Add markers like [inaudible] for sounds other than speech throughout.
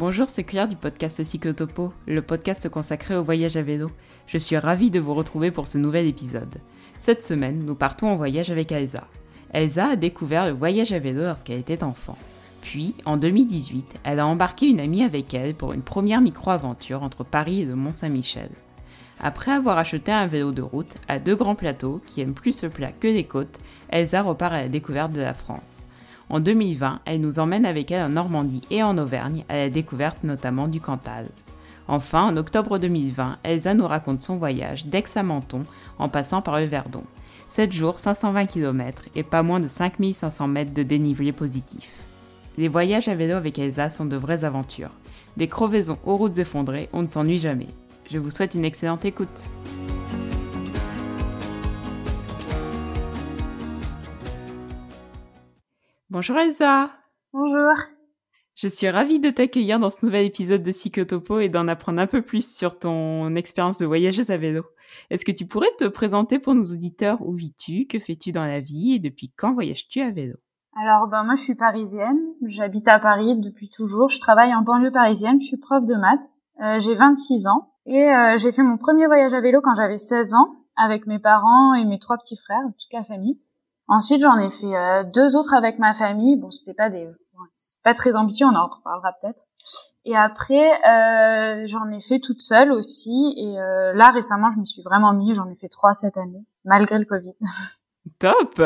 Bonjour, c'est Claire du podcast Cyclotopo, le podcast consacré au voyage à vélo. Je suis ravie de vous retrouver pour ce nouvel épisode. Cette semaine, nous partons en voyage avec Elsa. Elsa a découvert le voyage à vélo lorsqu'elle était enfant. Puis, en 2018, elle a embarqué une amie avec elle pour une première micro-aventure entre Paris et le Mont-Saint-Michel. Après avoir acheté un vélo de route à deux grands plateaux qui aiment plus le plat que les côtes, Elsa repart à la découverte de la France. En 2020, elle nous emmène avec elle en Normandie et en Auvergne à la découverte notamment du Cantal. Enfin, en octobre 2020, Elsa nous raconte son voyage d'Aix à Menton en passant par le Verdon. 7 jours, 520 km et pas moins de 5500 mètres de dénivelé positif. Les voyages à vélo avec Elsa sont de vraies aventures. Des crevaisons aux routes effondrées, on ne s'ennuie jamais. Je vous souhaite une excellente écoute. Bonjour Elsa. Bonjour. Je suis ravie de t'accueillir dans ce nouvel épisode de Psychotopo et d'en apprendre un peu plus sur ton expérience de voyageuse à vélo. Est-ce que tu pourrais te présenter pour nos auditeurs? Où vis-tu? Que fais-tu dans la vie? Et depuis quand voyages-tu à vélo? Alors, ben, moi, je suis parisienne. J'habite à Paris depuis toujours. Je travaille en banlieue parisienne. Je suis prof de maths. Euh, j'ai 26 ans. Et euh, j'ai fait mon premier voyage à vélo quand j'avais 16 ans avec mes parents et mes trois petits frères, toute la famille. Ensuite, j'en ai fait euh, deux autres avec ma famille. Bon, c'était pas des, pas très ambitieux, on en reparlera peut-être. Et après, euh, j'en ai fait toute seule aussi. Et euh, là, récemment, je me suis vraiment mis. J'en ai fait trois cette année, malgré le Covid. [laughs] Top.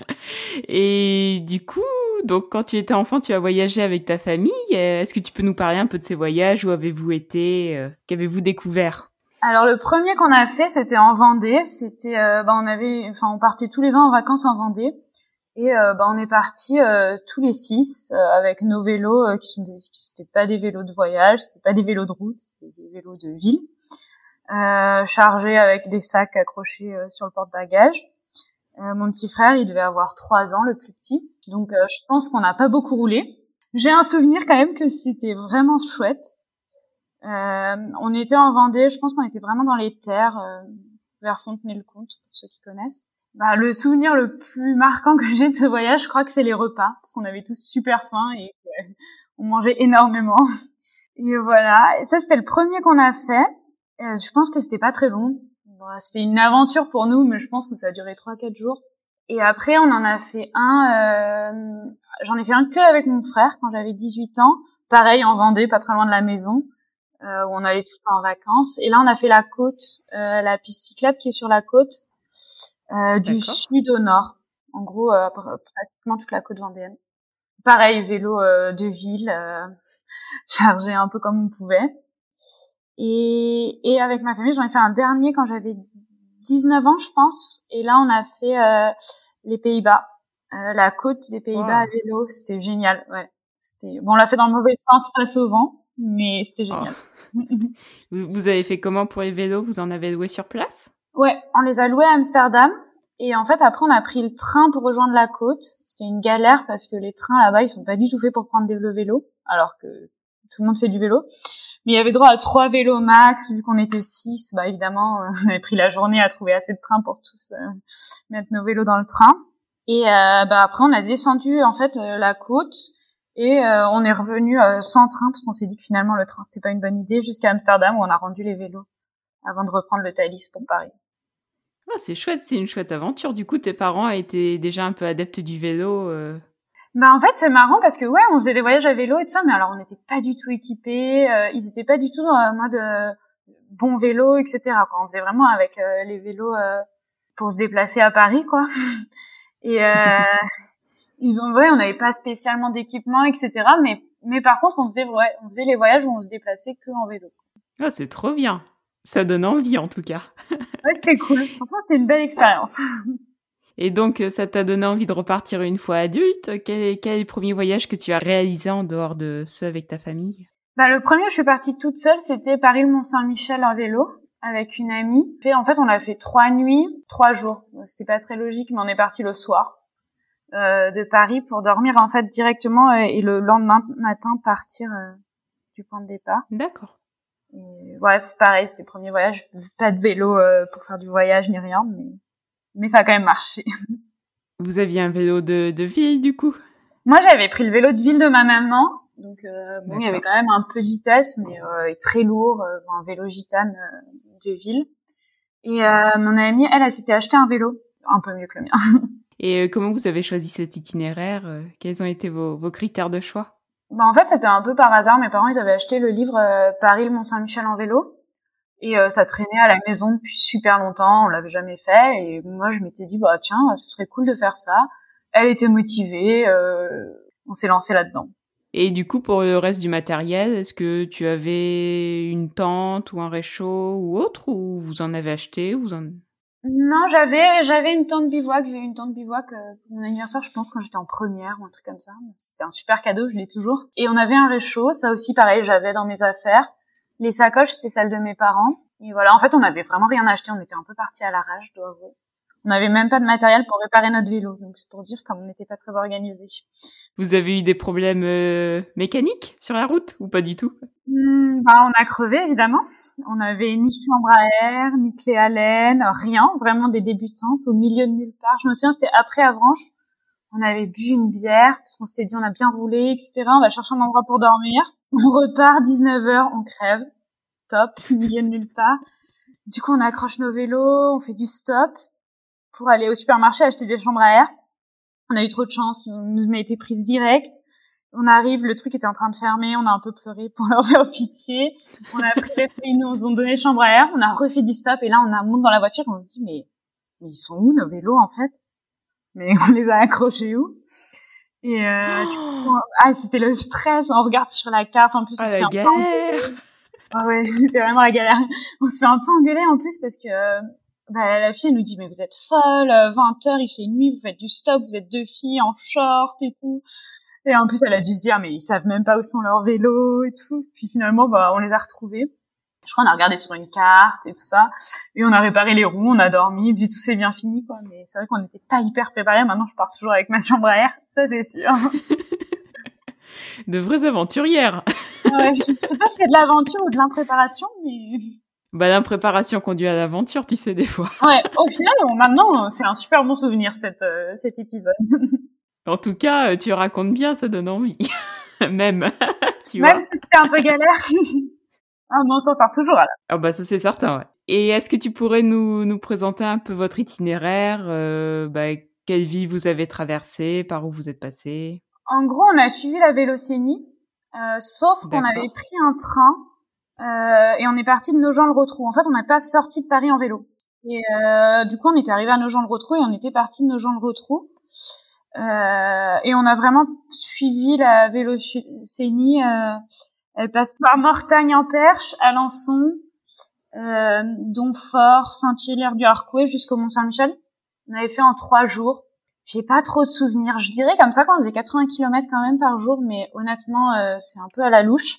[laughs] et du coup, donc quand tu étais enfant, tu as voyagé avec ta famille. Est-ce que tu peux nous parler un peu de ces voyages? Où avez-vous été? Qu'avez-vous découvert? Alors le premier qu'on a fait, c'était en Vendée. C'était, euh, bah, on avait, enfin, on partait tous les ans en vacances en Vendée, et euh, bah, on est parti euh, tous les six avec nos vélos qui sont des, c'était pas des vélos de voyage, c'était pas des vélos de route, c'était des vélos de ville, chargés avec des sacs accrochés sur le porte-bagages. mon petit frère, il devait avoir trois ans, le plus petit, donc je pense qu'on n'a pas beaucoup roulé. J'ai un souvenir quand même que c'était vraiment chouette. Euh, on était en Vendée, je pense qu'on était vraiment dans les terres, euh, vers Fontenay-le-Comte, pour ceux qui connaissent. Bah, le souvenir le plus marquant que j'ai de ce voyage, je crois que c'est les repas, parce qu'on avait tous super faim et euh, on mangeait énormément. Et voilà, ça c'était le premier qu'on a fait. je pense que c'était pas très long. c'était une aventure pour nous, mais je pense que ça a duré trois quatre jours. Et après, on en a fait un. Euh, J'en ai fait un que avec mon frère quand j'avais 18 ans. Pareil en Vendée, pas très loin de la maison. Euh, où on allait tout en vacances. Et là, on a fait la côte, euh, la piste cyclable qui est sur la côte, euh, du sud au nord. En gros, pratiquement toute la côte vendéenne. Pareil, vélo de ville, [laughs] chargé un peu comme on pouvait. Et, et avec ma famille, j'en ai fait un dernier quand j'avais 19 ans, je pense. Et là, on a fait les Pays-Bas, la côte des Pays-Bas à vélo. C'était génial. Ouais. Bon, on l'a fait dans le mauvais sens, face au vent, mais c'était génial. Oh. Vous avez fait comment pour les vélos? Vous en avez loué sur place? Ouais, on les a loués à Amsterdam. Et en fait, après, on a pris le train pour rejoindre la côte. C'était une galère parce que les trains là-bas, ils sont pas du tout faits pour prendre des vélos, alors que tout le monde fait du vélo. Mais il y avait droit à trois vélos max, vu qu'on était six. Bah évidemment, [laughs] on avait pris la journée à trouver assez de trains pour tous euh, mettre nos vélos dans le train. Et euh, bah après, on a descendu en fait euh, la côte. Et euh, on est revenu euh, sans train parce qu'on s'est dit que finalement le train c'était pas une bonne idée jusqu'à Amsterdam où on a rendu les vélos avant de reprendre le Thalys pour Paris. Ah, c'est chouette, c'est une chouette aventure. Du coup, tes parents étaient déjà un peu adeptes du vélo. Euh... Bah en fait c'est marrant parce que ouais on faisait des voyages à vélo et tout ça mais alors on n'était pas du tout équipés, euh, ils étaient pas du tout dans le mode bon vélo etc. Quoi. On faisait vraiment avec les vélos pour se déplacer à Paris quoi. [laughs] Et [laughs] ouais, on n'avait pas spécialement d'équipement, etc. Mais, mais par contre, on faisait, ouais, on faisait les voyages où on se déplaçait que en vélo. Ah, c'est trop bien. Ça donne envie, en tout cas. [laughs] ouais, c'était cool. Franchement, c'était une belle expérience. [laughs] Et donc, euh, ça t'a donné envie de repartir une fois adulte? Quel, quel est le premier voyage que tu as réalisé en dehors de ceux avec ta famille? Bah, Le premier, je suis partie toute seule, c'était Paris-le-Mont-Saint-Michel en vélo avec une amie. Et en fait, on a fait trois nuits, trois jours. C'était pas très logique, mais on est parti le soir. Euh, de Paris pour dormir en fait directement euh, et le lendemain matin partir euh, du point de départ. D'accord. ouais, c'est pareil, c'était le premier voyage. Pas de vélo pour faire du voyage ni rien, mais mais ça a quand même marché. [laughs] Vous aviez un vélo de, de ville du coup? Moi, j'avais pris le vélo de ville de ma maman Donc bon, il y avait quand même un peu de vitesse, mais très lourd, un vélo gitane de ville. Et mon amie, elle, elle s'était acheté un vélo, un peu mieux que le mien. [laughs] Et comment vous avez choisi cet itinéraire Quels ont été vos, vos critères de choix? Bah, En fait, c'était un peu par hasard. Mes parents, ils avaient acheté le livre Paris-le-Mont-Saint-Michel en vélo. Et euh, ça traînait à la maison depuis super longtemps, on l'avait jamais fait. Et moi, je m'étais dit, bah tiens, ce serait cool de faire ça. Elle était motivée, euh, on s'est lancé là-dedans. Et du coup, pour le reste du matériel, est-ce que tu avais une tente ou un réchaud ou autre, ou vous en avez acheté ou vous en... Non, j'avais j'avais une tente bivouac. J'ai eu une tente bivouac euh, pour mon anniversaire, je pense quand j'étais en première ou un truc comme ça. C'était un super cadeau, je l'ai toujours. Et on avait un réchaud, ça aussi pareil, j'avais dans mes affaires. Les sacoches, c'était celles de mes parents. Et voilà, en fait, on avait vraiment rien acheté. On était un peu parti à l'arrache, je dois avouer. On n'avait même pas de matériel pour réparer notre vélo. Donc, c'est pour dire comme on n'était pas très organisé. Vous avez eu des problèmes euh, mécaniques sur la route ou pas du tout? Hmm, bah, On a crevé, évidemment. On n'avait ni chambre à air, ni clé à laine, rien. Vraiment des débutantes au milieu de nulle part. Je me souviens, c'était après Avranches. On avait bu une bière parce qu'on s'était dit on a bien roulé, etc. On va chercher un endroit pour dormir. On repart 19h, on crève. Top, [laughs] milieu de nulle part. Du coup, on accroche nos vélos, on fait du stop pour aller au supermarché acheter des chambres à air. On a eu trop de chance, on nous a été prise direct. On arrive, le truc était en train de fermer, on a un peu pleuré pour [laughs] leur faire pitié. On a pris ils nous ont donné chambre à air, on a refait du stop et là on a monte dans la voiture et on se dit mais, mais ils sont où nos vélos en fait? Mais on les a accrochés où? Et euh, [gasps] oh ah, c'était le stress. On regarde sur la carte. En plus, on ah, la galère. Ah ouais, [laughs] c'était vraiment la galère. On se fait un peu engueuler en plus parce que bah, la fille elle nous dit mais vous êtes folle. 20 heures, il fait nuit, vous faites du stop, vous êtes deux filles en short et tout. Et en plus, elle a dû se dire mais ils savent même pas où sont leurs vélos et tout. Puis finalement, bah on les a retrouvés je crois on a regardé sur une carte et tout ça et on a réparé les roues on a dormi puis tout s'est bien fini quoi mais c'est vrai qu'on n'était pas hyper préparés maintenant je pars toujours avec ma chambre à air ça c'est sûr [laughs] de vraies aventurières ouais, je sais pas si c'est de l'aventure ou de l'impréparation mais bah l'impréparation conduit à l'aventure tu sais des fois. [laughs] Ouais au final maintenant c'est un super bon souvenir cette euh, cet épisode. [laughs] En tout cas tu racontes bien ça donne envie. [laughs] Même tu même si c'était un peu galère. Ah, mais on s'en sort toujours. Ah bah ça c'est certain, ouais. Et est-ce que tu pourrais nous, nous présenter un peu votre itinéraire euh, bah, Quelle ville vous avez traversé Par où vous êtes passé En gros, on a suivi la Vélocénie, euh, sauf qu'on avait pris un train euh, et on est parti de Nogent-le-Rotrou. En fait, on n'est pas sorti de Paris en vélo. Et euh, du coup, on était arrivé à Nogent-le-Rotrou et on était parti de Nogent-le-Rotrou. Euh, et on a vraiment suivi la Vélocénie euh, elle passe par Mortagne-en-Perche, Alençon, euh, Donfort, Saint-Hilaire du Harcouët jusqu'au Mont-Saint-Michel. On avait fait en trois jours. J'ai pas trop de souvenirs. Je dirais comme ça qu'on faisait 80 km quand même par jour, mais honnêtement, euh, c'est un peu à la louche.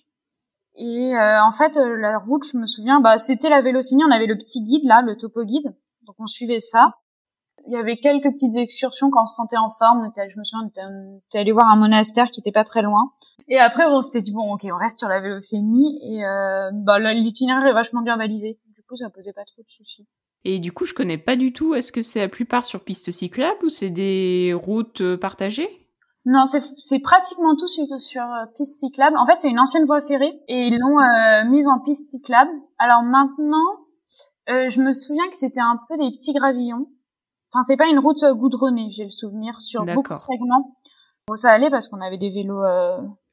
Et euh, en fait, euh, la route, je me souviens, bah c'était la Vélocinie. On avait le petit guide là, le topo guide, donc on suivait ça. Il y avait quelques petites excursions quand on se sentait en forme. On je me souviens, on était allé voir un monastère qui était pas très loin. Et après, on s'était dit bon, ok, on reste sur la Vélocénie et euh, bah, l'itinéraire est vachement bien balisé. Du coup, ça posait pas trop de soucis. Et du coup, je connais pas du tout. Est-ce que c'est la plupart sur piste cyclable ou c'est des routes euh, partagées? Non, c'est pratiquement tout sur, sur euh, piste cyclable. En fait, c'est une ancienne voie ferrée et ils l'ont euh, mise en piste cyclable. Alors maintenant, euh, je me souviens que c'était un peu des petits gravillons. Enfin, c'est pas une route goudronnée, j'ai le souvenir, sur beaucoup de segments. Bon, ça allait parce qu'on avait des vélos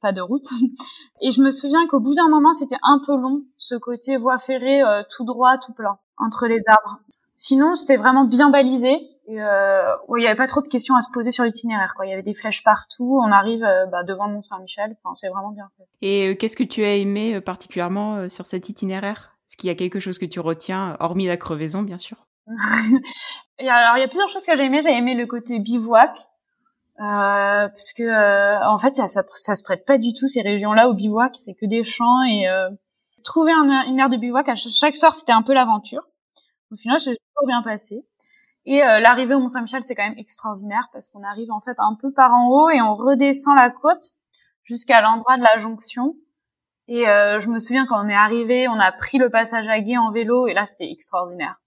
pas de route. [laughs] Et je me souviens qu'au bout d'un moment, c'était un peu long, ce côté voie ferrée euh, tout droit, tout plein, entre les arbres. Sinon, c'était vraiment bien balisé. Et euh, il y avait pas trop de questions à se poser sur l'itinéraire. Quoi. Il y avait des flèches partout. On arrive euh, bah, devant le Mont Saint-Michel. Enfin, c'est vraiment bien fait. Et qu'est-ce que tu as aimé particulièrement sur cet itinéraire? Est-ce qu'il y a quelque chose que tu retiens, hormis la crevaison, bien sûr? [laughs] Et Alors, il y a plusieurs choses que j'ai aimé. J'ai aimé le côté bivouac. Euh, parce que euh, en fait ça, ça, ça, se prête pas du tout ces régions-là au bivouac, c'est que des champs et euh, trouver un, une aire de bivouac à chaque, soir c'était un peu l'aventure. Au final, c'est toujours bien passé. Et euh, l'arrivée au Mont Saint-Michel c'est quand même extraordinaire parce qu'on arrive en fait un peu par en haut et on redescend la côte jusqu'à l'endroit de la jonction. Et je me souviens quand on est arrivé, on a pris le passage à gué en vélo et là c'était extraordinaire.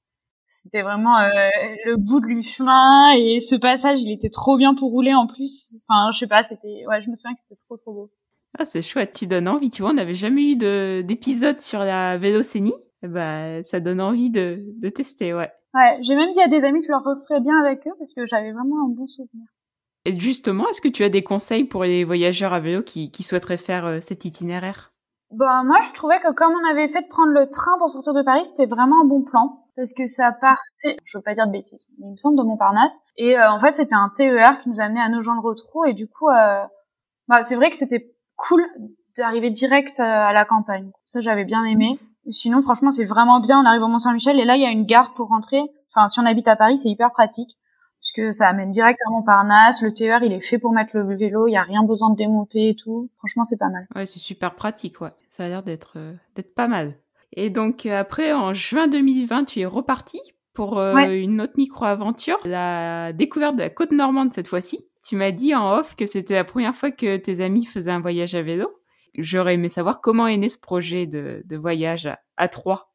C'était vraiment euh, le bout du chemin et ce passage, il était trop bien pour rouler en plus. Enfin, je sais pas, c'était ouais, je me souviens que c'était trop trop beau. Ah, c'est chouette, tu donnes envie. Tu vois, on n'avait jamais eu d'épisode sur la vélocénie. Bah, ça donne envie de, de tester, ouais. Ouais, j'ai même dit à des amis que je leur referais bien avec eux parce que j'avais vraiment un bon souvenir. Et justement, est-ce que tu as des conseils pour les voyageurs à vélo qui, qui souhaiteraient faire euh, cet itinéraire? Bah moi, je trouvais que comme on avait fait de prendre le train pour sortir de Paris, c'était vraiment un bon plan parce que ça partait, je veux pas dire de bêtises, mais il me semble de Montparnasse. Et euh, en fait, c'était un TER qui nous amenait à Nogent-le-Rotrou et du coup, euh, bah c'est vrai que c'était cool d'arriver direct à la campagne. Ça, j'avais bien aimé. Sinon, franchement, c'est vraiment bien. On arrive au Mont-Saint-Michel et là, il y a une gare pour rentrer. Enfin, si on habite à Paris, c'est hyper pratique puisque ça amène direct à Montparnasse. Le TER, il est fait pour mettre le vélo. Il y a rien besoin de démonter et tout. Franchement, c'est pas mal. Ouais, c'est super pratique. Ouais, ça a l'air d'être euh, d'être pas mal. Et donc euh, après, en juin 2020, tu es reparti pour euh, une autre micro-aventure, la découverte de la côte normande cette fois-ci. Tu m'as dit en off que c'était la première fois que tes amis faisaient un voyage à vélo. J'aurais aimé savoir comment est né ce projet de, voyage à, à Troyes.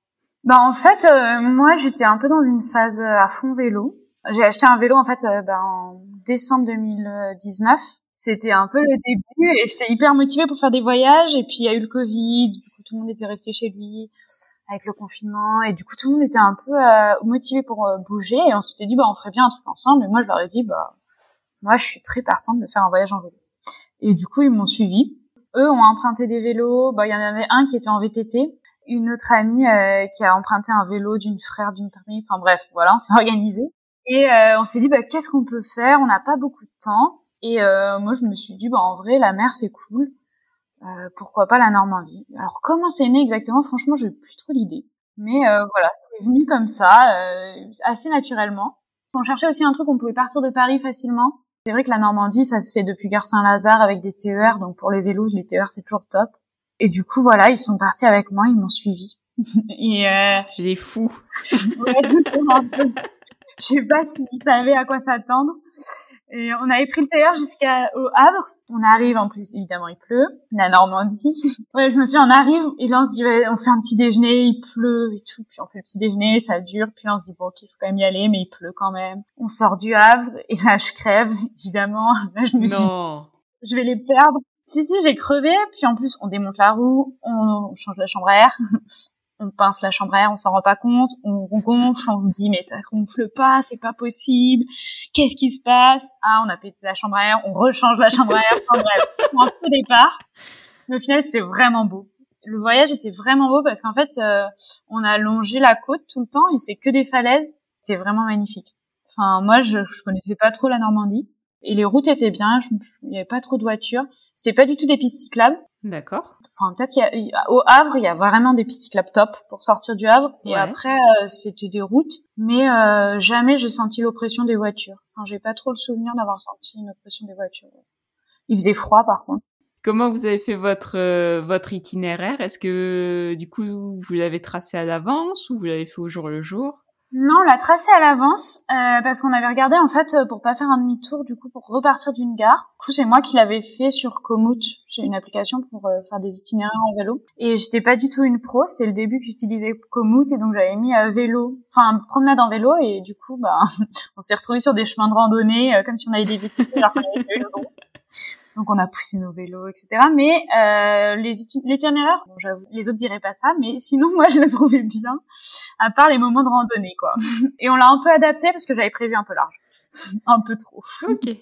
Bah en fait, euh, moi j'étais un peu dans une phase euh, à fond vélo. J'ai acheté un vélo en fait euh, bah, en décembre 2019. C'était un peu le début et j'étais hyper motivée pour faire des voyages. Et puis il y a eu le Covid, du coup tout le monde était resté chez lui avec le confinement et du coup tout le monde était un peu motivé pour bouger et on s'était dit bah on ferait bien un truc ensemble. Et moi je leur ai dit bah moi je suis très partante de faire un voyage en vélo. Et du coup ils m'ont suivi eux ont emprunté des vélos. Bah, il y en avait un qui était en VTT, une autre amie euh, qui a emprunté un vélo d'une frère d'une amie. Enfin bref, voilà, on s'est [laughs] organisé. Et euh, on s'est dit, bah, qu'est-ce qu'on peut faire? On n'a pas beaucoup de temps. Et euh, moi, je me suis dit, bah, en vrai, la mer, c'est cool. pourquoi pas la Normandie? Alors, comment c'est né exactement? Franchement, j'ai plus trop l'idée. Mais voilà, c'est venu comme ça, assez naturellement. On cherchait aussi un truc, on pouvait partir de Paris facilement. C'est vrai que la Normandie, ça se fait depuis Gare Saint-Lazare avec des TER, donc pour les vélos, les TER c'est toujours top. Et du coup, voilà, ils sont partis avec moi, ils m'ont suivi. [laughs] Et euh... j'ai fou. [laughs] ouais, je sais pas s'ils savaient à quoi s'attendre. Et on avait pris le TER jusqu'au Havre. On arrive en plus, évidemment, il pleut. La Normandie. [laughs] Ouais, je me suis dit, on arrive et là on se dit, on fait un petit déjeuner, il pleut et tout. Puis on fait le petit déjeuner, ça dure. Puis on se dit, bon, ok, il faut quand même y aller, mais il pleut quand même. On sort du Havre et là je crève, évidemment. [laughs] Là je me non. je vais les perdre. Si, si, j'ai crevé. Puis en plus, on démonte la roue, on change la chambre à air [laughs] on pince la chambre à air, on s'en rend pas compte, on, gonfle, on se dit mais ça gonfle pas, c'est pas possible, qu'est-ce qui se passe? Ah, on a pété la chambre à air, on rechange la chambre à air, enfin bref, [laughs] peu départ. Mais au final, c'était vraiment beau. Le voyage était vraiment beau parce qu'en fait, euh, on a longé la côte tout le temps et c'est que des falaises. C'est vraiment magnifique. Enfin, moi, je, je connaissais pas trop la Normandie et les routes étaient bien. Il y avait pas trop de voitures. C'était pas du tout des pistes cyclables. D'accord enfin peut-être qu'il y a, au Havre il y a vraiment des cyclables top pour sortir du Havre. Et après euh, c'était des routes. Mais euh, jamais j'ai senti l'oppression des voitures. Enfin j'ai pas trop le souvenir d'avoir senti une oppression des voitures. Il faisait froid par contre. Comment vous avez fait votre euh, votre itinéraire? Est-ce que du coup vous l'avez tracé à l'avance ou vous l'avez fait au jour le jour? Non, on l'a tracé à l'avance euh, parce qu'on avait regardé en fait euh, pour pas faire un demi-tour du coup pour repartir d'une gare. Du coup, c'est moi qui l'avais fait sur Komoot. J'ai une application pour euh, faire des itinéraires en vélo et j'étais pas du tout une pro. C'était le début que j'utilisais Komoot et donc j'avais mis vélo, enfin promenade en vélo et du coup bah [laughs] on s'est retrouvé sur des chemins de randonnée comme si on avait des véhicules alors. Donc on a poussé nos vélos, etc. Mais euh, les l'itinéraire, bon, les autres diraient pas ça, mais sinon [laughs] moi je le trouvais bien, à part les moments de randonnée, quoi. [laughs] Et on l'a un peu adapté parce que j'avais prévu un peu large, [laughs] un peu trop. Ok,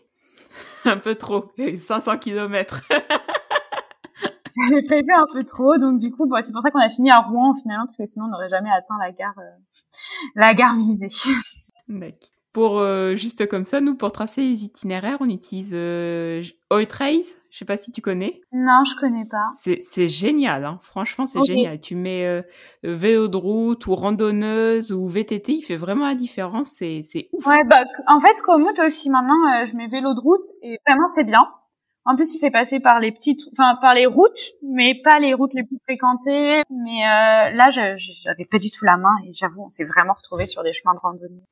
un peu trop, 500 km. j'avais prévu un peu trop, donc du coup, c'est pour ça qu'on a fini à Rouen finalement, parce que sinon on n'aurait jamais atteint la gare, euh, la gare visée. D'accord. Pour euh, juste comme ça, nous pour tracer les itinéraires, on utilise euh, Oitrace. Je sais pas si tu connais. Non, je connais pas. C'est génial, hein. franchement c'est génial. Tu mets euh, vélo de route ou randonneuse ou VTT, il fait vraiment la différence. C'est ouf. Ouais bah en fait comme toi aussi maintenant, euh, je mets vélo de route et vraiment c'est bien. En plus, il fait passer par les petites, enfin par les routes, mais pas les routes les plus fréquentées. Mais euh, là, j'avais pas du tout la main et j'avoue, on s'est vraiment retrouvé sur des chemins de randonnée.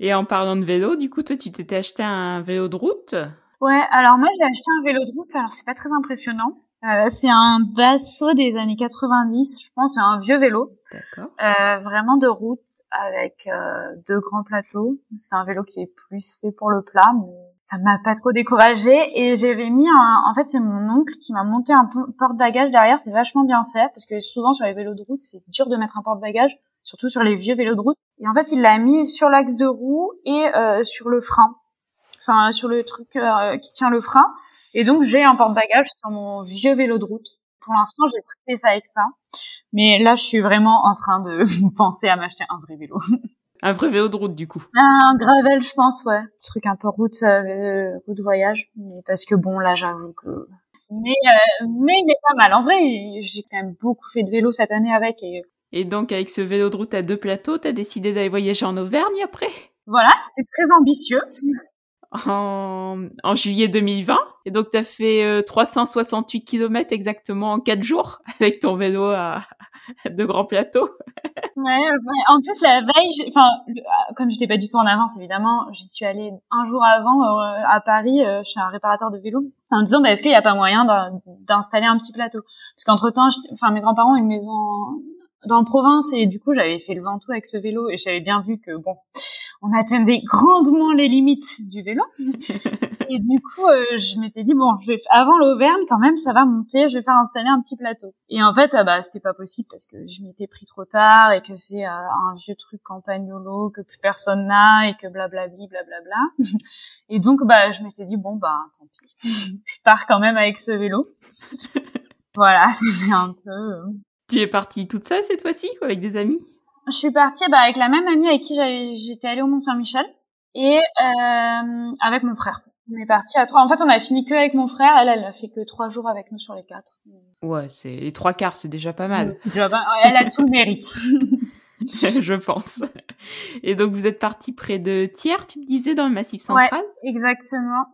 Et en parlant de vélo, du coup, toi, tu t'étais acheté un vélo de route? Ouais, alors moi, j'ai acheté un vélo de route. Alors, c'est pas très impressionnant. Euh, c'est un Basso des années 90. Je pense c'est un vieux vélo. D'accord. Euh, vraiment de route avec euh, deux grands plateaux. C'est un vélo qui est plus fait pour le plat, mais ça m'a pas trop découragée et j'avais mis un, en fait c'est mon oncle qui m'a monté un porte-bagages derrière, c'est vachement bien fait parce que souvent sur les vélos de route c'est dur de mettre un porte-bagages, surtout sur les vieux vélos de route. Et en fait il l'a mis sur l'axe de roue et euh, sur le frein, enfin sur le truc euh, qui tient le frein. Et donc j'ai un porte-bagages sur mon vieux vélo de route. Pour l'instant j'ai fait ça avec ça, mais là je suis vraiment en train de [laughs] penser à m'acheter un vrai vélo. [laughs] Un vrai vélo de route, du coup. Un gravel, je pense, ouais. Truc un peu route, euh, route voyage. Mais parce que bon, là, j'avoue que. Mais, euh, mais il est pas mal. En vrai, j'ai quand même beaucoup fait de vélo cette année avec. Et, et donc, avec ce vélo de route à deux plateaux, t'as décidé d'aller voyager en Auvergne après? Voilà, c'était très ambitieux. En, en, juillet 2020. Et donc, tu as fait 368 euh, km exactement en 4 jours [laughs] avec ton vélo à, de grands plateaux. ouais, en plus la veille, enfin comme j'étais pas du tout en avance évidemment, j'y suis allée un jour avant euh, à Paris euh, chez un réparateur de vélo en disant bah, est-ce qu'il n'y a pas moyen d'installer un petit plateau? Parce qu'entre temps, enfin mes grands-parents ont une maison dans la province et du coup j'avais fait le Ventoux avec ce vélo et j'avais bien vu que bon on attendait [laughs] grandement les limites du vélo. [laughs] et du coup, euh, je m'étais dit bon, je vais avant l'Auvergne quand même, ça va monter, je vais faire installer un petit plateau. Et en fait, ah bah c'était pas possible parce que je m'étais pris trop tard et que c'est euh, un vieux truc campagnolo que plus personne n'a et que blablabli blablabla. [laughs] et donc bah je m'étais dit bon bah tant pis, je pars quand même avec ce vélo. voilà, c'était un peu. Tu es partie toute seule cette fois-ci ou avec des amis? Je suis partie bah, avec la même amie avec qui j'étais allée au Mont Saint-Michel et euh, avec mon frère. On est parti à trois. En fait, on a fini que avec mon frère. Elle, elle a fait que trois jours avec nous sur les quatre. Ouais, c'est les trois quarts, c'est déjà pas mal. C'est déjà pas... Elle a tout le mérite. [laughs] je pense. Et donc, vous êtes parti près de Thiers, tu me disais, dans le Massif central? Ouais, exactement.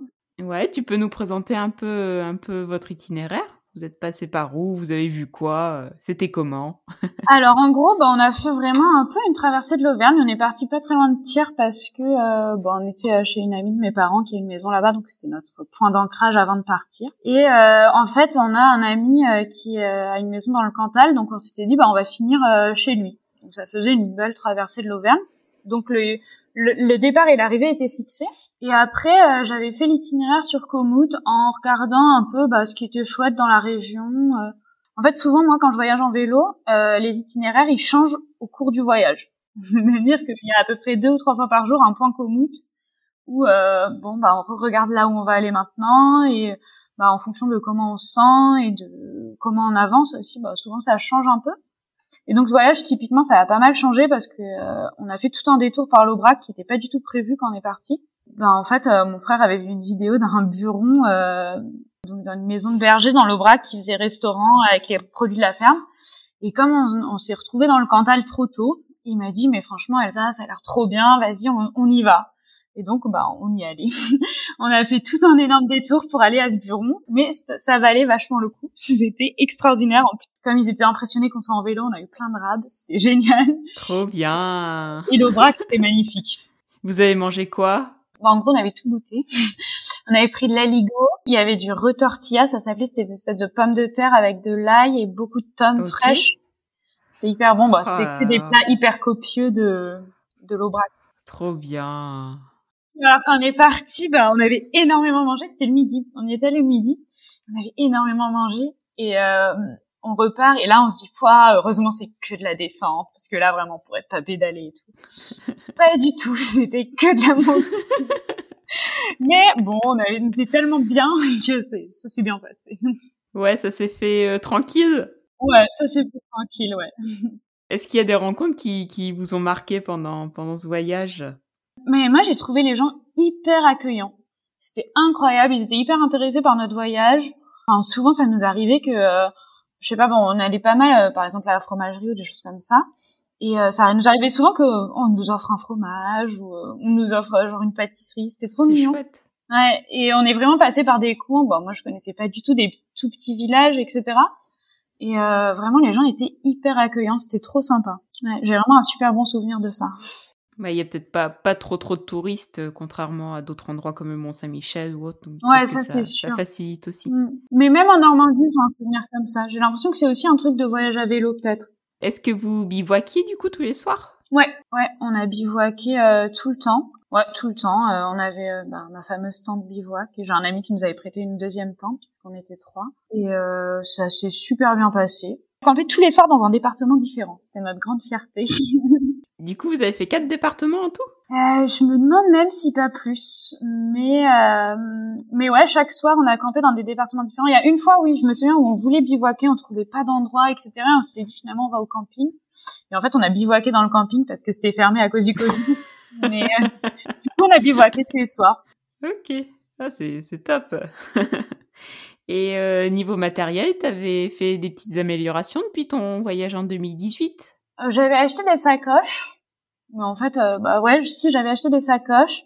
Ouais, tu peux nous présenter un peu, un peu votre itinéraire? Vous êtes passé par où? Vous avez vu quoi? Euh, C'était comment? [laughs] Alors en gros, bah, on a fait vraiment un peu une traversée de l'Auvergne. On est parti pas très loin de Thiers parce que euh, bah, on était euh, chez une amie de mes parents qui a une maison là-bas, donc c'était notre point d'ancrage avant de partir. Et euh, en fait, on a un ami qui a une maison dans le Cantal, donc on s'était dit bah on va finir chez lui. Donc ça faisait une belle traversée de l'Auvergne. Donc le, le, départ et l'arrivée étaient fixés. Et après, euh, j'avais fait l'itinéraire sur Komoot en regardant un peu bah, ce qui était chouette dans la région. Euh. En fait, souvent, moi, quand je voyage en vélo, euh, les itinéraires, ils changent au cours du voyage. [laughs] C'est-à-dire qu'il y a à peu près deux ou trois fois par jour un point Komoot où, bon, bah, on regarde là où on va aller maintenant et bah, en fonction de comment on sent et de comment on avance aussi, bah, souvent ça change un peu. Et donc ce voyage typiquement ça a pas mal changé parce que euh, on a fait tout un détour par l'Aubrac qui n'était pas du tout prévu quand on est parti. Ben, en fait euh, mon frère avait vu une vidéo [laughs] d'un buron euh, donc dans une maison de berger dans l'Aubrac qui faisait restaurant avec les produits de la ferme. Et comme on, s'est retrouvé dans le Cantal trop tôt, il m'a dit mais franchement Elsa ça a l'air trop bien, vas-y on y va. Et donc, bah, on y allait. [laughs] on a fait tout un énorme détour pour aller à ce bureau, mais ça valait vachement le coup. [laughs] C'était extraordinaire. Comme ils étaient impressionnés qu'on soit en vélo, on a eu plein de rades. C'était [laughs] génial. Trop bien. Et l'Aubrac, c'était magnifique. Vous avez mangé quoi? Bah, En gros, on avait tout goûté. on avait pris de l'aligo. Il y avait du retortilla, ça s'appelait. C'était des espèces de pommes de terre avec de l'ail et beaucoup de tomes fraîches. C'était hyper bon. Bah, c'était que des ah. plats hyper copieux de, de l'Aubrac. Trop bien. Alors quand on est parti, bah, on avait énormément mangé. C'était le midi. On y était allé le midi. On avait énormément mangé et euh, on repart. Et là, on se dit, quoi heureusement, c'est que de la descente parce que là, vraiment, on pourrait pas pédaler et tout. [laughs] pas du tout. [laughs] C'était que de la montée. Mais bon, on avait été tellement bien [laughs] que ça s'est bien passé. Ouais, ça s'est fait euh, tranquille. Ouais, ça s'est fait tranquille, ouais. Est-ce qu'il y a des rencontres qui, qui vous ont marqué pendant, pendant ce voyage? Mais moi, j'ai trouvé les gens hyper accueillants. C'était incroyable. Ils étaient hyper intéressés par notre voyage. Enfin, souvent, ça nous arrivait que, euh, je sais pas, bon, on allait pas mal, euh, par exemple, à la fromagerie ou des choses comme ça. Et euh, ça nous arrivait souvent que on nous offre un fromage ou on nous offre genre une pâtisserie. C'était trop mignon. Chouette. Ouais, et on est vraiment passé par des coins. Bon, moi, je connaissais pas du tout des tout petits villages, etc. Et vraiment, les gens étaient hyper accueillants. C'était trop sympa. Ouais, j'ai vraiment un super bon souvenir de ça. Il y a peut-être pas, pas trop trop de touristes, euh, contrairement à d'autres endroits comme le Mont-Saint-Michel ou autre. ouais, ça, c'est sûr. Ça facilite aussi. Mm. Mais même en Normandie, c'est un souvenir comme ça. J'ai l'impression que c'est aussi un truc de voyage à vélo, peut-être. Est-ce que vous bivouaquiez du coup tous les soirs? Ouais, ouais, on a bivouaqué euh, tout le temps. Ouais, tout le temps. Euh, on avait euh, bah, ma fameuse tente bivouac. Et j'ai un ami qui nous avait prêté une deuxième tente. On était trois. Et ça s'est super bien passé. Campé tous les soirs dans un département différent. C'était notre grande fierté. [laughs] du coup, vous avez fait quatre départements en tout? Euh, Je me demande même si pas plus. Mais euh, mais ouais, chaque soir, on a campé dans des départements différents. Il y a une fois, oui, je me souviens où on voulait bivouaquer, on trouvait pas d'endroit, etc. on s'était dit finalement, on va au camping. Et en fait, on a bivouaqué dans le camping parce que c'était fermé à cause du Covid. [laughs] mais euh, du coup, on a bivouaqué tous les soirs. Ok, ah, c'est top. [laughs] Et niveau matériel, tu avais fait des petites améliorations depuis ton voyage en 2018 euh, J'avais acheté des sacoches. Mais en fait, euh, bah ouais, si j'avais acheté des sacoches.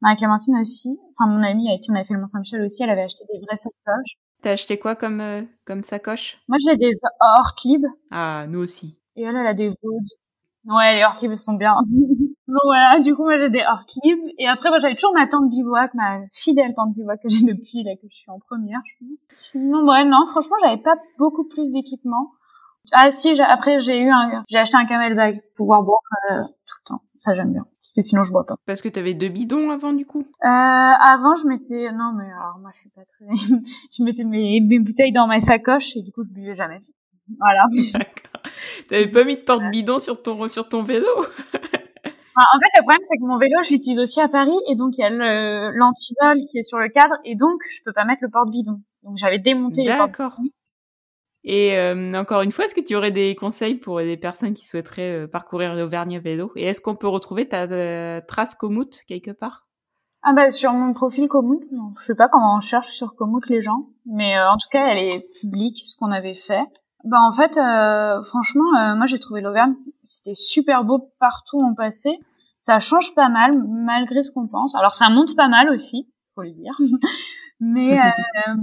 Marie-Clémentine aussi. Enfin, mon amie avec qui on avait fait le Mont-Saint-Michel aussi, elle avait acheté des vraies sacoches. T'as acheté quoi comme, comme sacoche? Moi, j'ai des Orclib. Ah, nous aussi. Et elle, elle a des Vaudes. Ouais, les Orclib, sont bien. [laughs] Bon voilà, du coup moi j'ai des hors et après moi j'avais toujours ma tante bivouac, ma fidèle tante bivouac que j'ai depuis là que je suis en première, je pense. Sinon ouais non, franchement j'avais pas beaucoup plus d'équipement. Ah si, après j'ai eu un, j'ai acheté un camelback pour pouvoir boire euh, tout le temps. Ça j'aime bien, parce que sinon je bois pas. Parce que t'avais deux bidons avant du coup? Euh, avant je mettais, non mais alors moi je suis pas très, [laughs] je mettais mes, mes bouteilles dans ma sacoche et du coup je buvais jamais. Voilà. D'accord. T'avais pas mis de porte-bidon sur ton sur ton vélo? En fait, le problème, c'est que mon vélo, je l'utilise aussi à Paris, et donc il y a l'antivol qui est sur le cadre, et donc je peux pas mettre le porte-bidon. Donc j'avais démonté les porte D'accord. Et euh, encore une fois, est-ce que tu aurais des conseils pour des personnes qui souhaiteraient euh, parcourir l'Auvergne à vélo? Et est-ce qu'on peut retrouver ta euh, trace Komoot quelque part? Ah bah sur mon profil Komoot, je sais pas comment on cherche sur Komoot les gens, mais en tout cas, elle est publique, ce qu'on avait fait. Bah en fait, euh, franchement, euh, moi j'ai trouvé l'Auvergne, c'était super beau partout où on passait. Ça change pas mal malgré ce qu'on pense. Alors ça monte pas mal aussi, faut le dire. [laughs] mais [laughs] euh,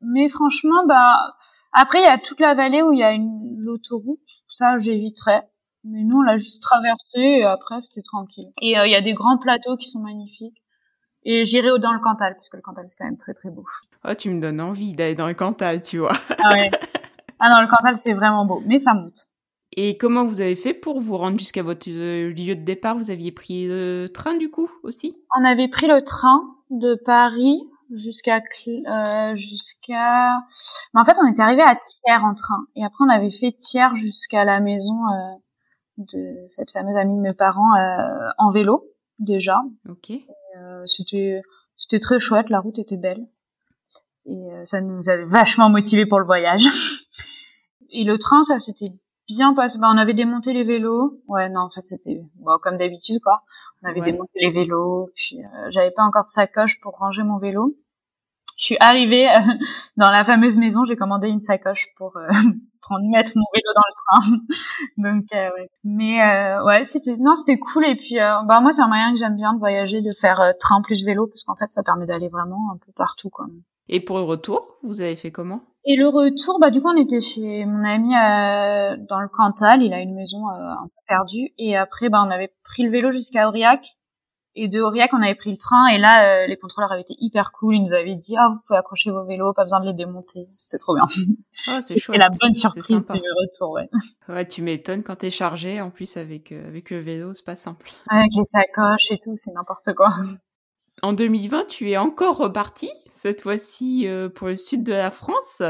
mais franchement, bah après il y a toute la vallée où il y a une l'autoroute. Ça j'éviterais. Mais nous on l'a juste traversé et après c'était tranquille. Et il y a des grands plateaux qui sont magnifiques. Et j'irai dans le Cantal parce que le Cantal c'est quand même très très beau. Oh, tu me donnes envie d'aller dans le Cantal, tu vois. Ah ouais. [laughs] Ah non, le Cantal, c'est vraiment beau, mais ça monte. Et comment vous avez fait pour vous rendre jusqu'à votre euh, lieu de départ? Vous aviez pris le train du coup aussi? On avait pris le train de Paris jusqu'à euh, jusqu'à. Mais en fait, on était arrivé à Thiers en train, et après on avait fait Thiers jusqu'à la maison euh, de cette fameuse amie de mes parents euh, en vélo déjà. Ok. Euh, c'était c'était très chouette, la route était belle et euh, ça nous avait vachement motivé pour le voyage. [laughs] et le train, ça s'était bien passé. Bah, on avait démonté les vélos. Ouais, non, en fait, c'était bon, comme d'habitude, quoi. On avait démonté les vélos. Puis euh, j'avais pas encore de sacoche pour ranger mon vélo. Je suis arrivée euh, [laughs] dans la fameuse maison. J'ai commandé une sacoche pour [laughs] prendre mettre mon vélo dans le train. [laughs] Donc ouais. Mais ouais, c'était non, c'était cool. Et puis bah moi, c'est un moyen que j'aime bien de voyager, de faire train plus vélo, parce qu'en fait, ça permet d'aller vraiment un peu partout, quoi. Et pour le retour, vous avez fait comment? Et le retour, bah du coup on était chez mon ami euh, dans le Cantal, il a une maison euh, un peu perdue, et après bah on avait pris le vélo jusqu'à Aurillac, et de Aurillac on avait pris le train, et là euh, les contrôleurs avaient été hyper cool, ils nous avaient dit ah vous pouvez accrocher vos vélos, pas besoin de les démonter, c'était trop bien. Oh, c'est chouette. la bonne surprise du retour, ouais. Ouais, tu m'étonnes quand t'es chargé, en plus avec avec le vélo, c'est pas simple. Avec les sacoches et tout, c'est n'importe quoi. En 2020, tu es encore reparti, cette fois-ci euh, pour le sud de la France.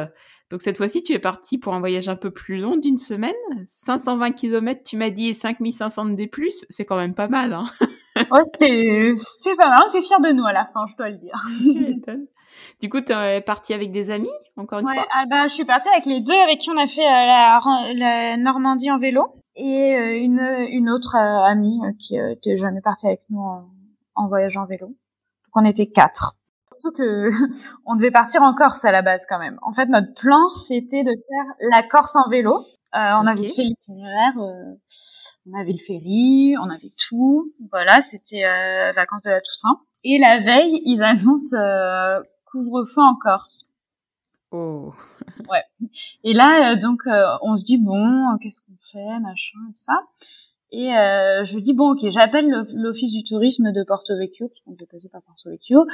Donc cette fois-ci, tu es parti pour un voyage un peu plus long d'une semaine. 520 km, tu m'as dit, et 5500 D+, c'est quand même pas mal. Hein [laughs] oh, c'est pas mal, on est fiers de nous à la fin, je dois le dire. [laughs] tu m'étonnes. Du coup, tu es parti avec des amis, encore une fois? ah bah, Je suis partie avec les deux avec qui on a fait euh, la, Normandie en vélo et euh, une, une autre amie qui était jamais partie avec nous en, en voyage en vélo on était quatre. Sauf que [laughs] on devait partir en Corse à la base quand même. En fait, notre plan c'était de faire la Corse en vélo. Euh, on avait fait l'itinéraire, euh, on avait le ferry, on avait tout. Voilà, c'était euh, vacances de la Toussaint. Et la veille, ils annoncent euh, couvre-feu en Corse. Oh. ouais. Et là, donc, on se dit bon, qu'est-ce qu'on fait, machin, tout ça. Et euh, je dis bon ok, j'appelle l'office du tourisme de Porto Vecchio parce qu'on peut passer par Porto Vecchio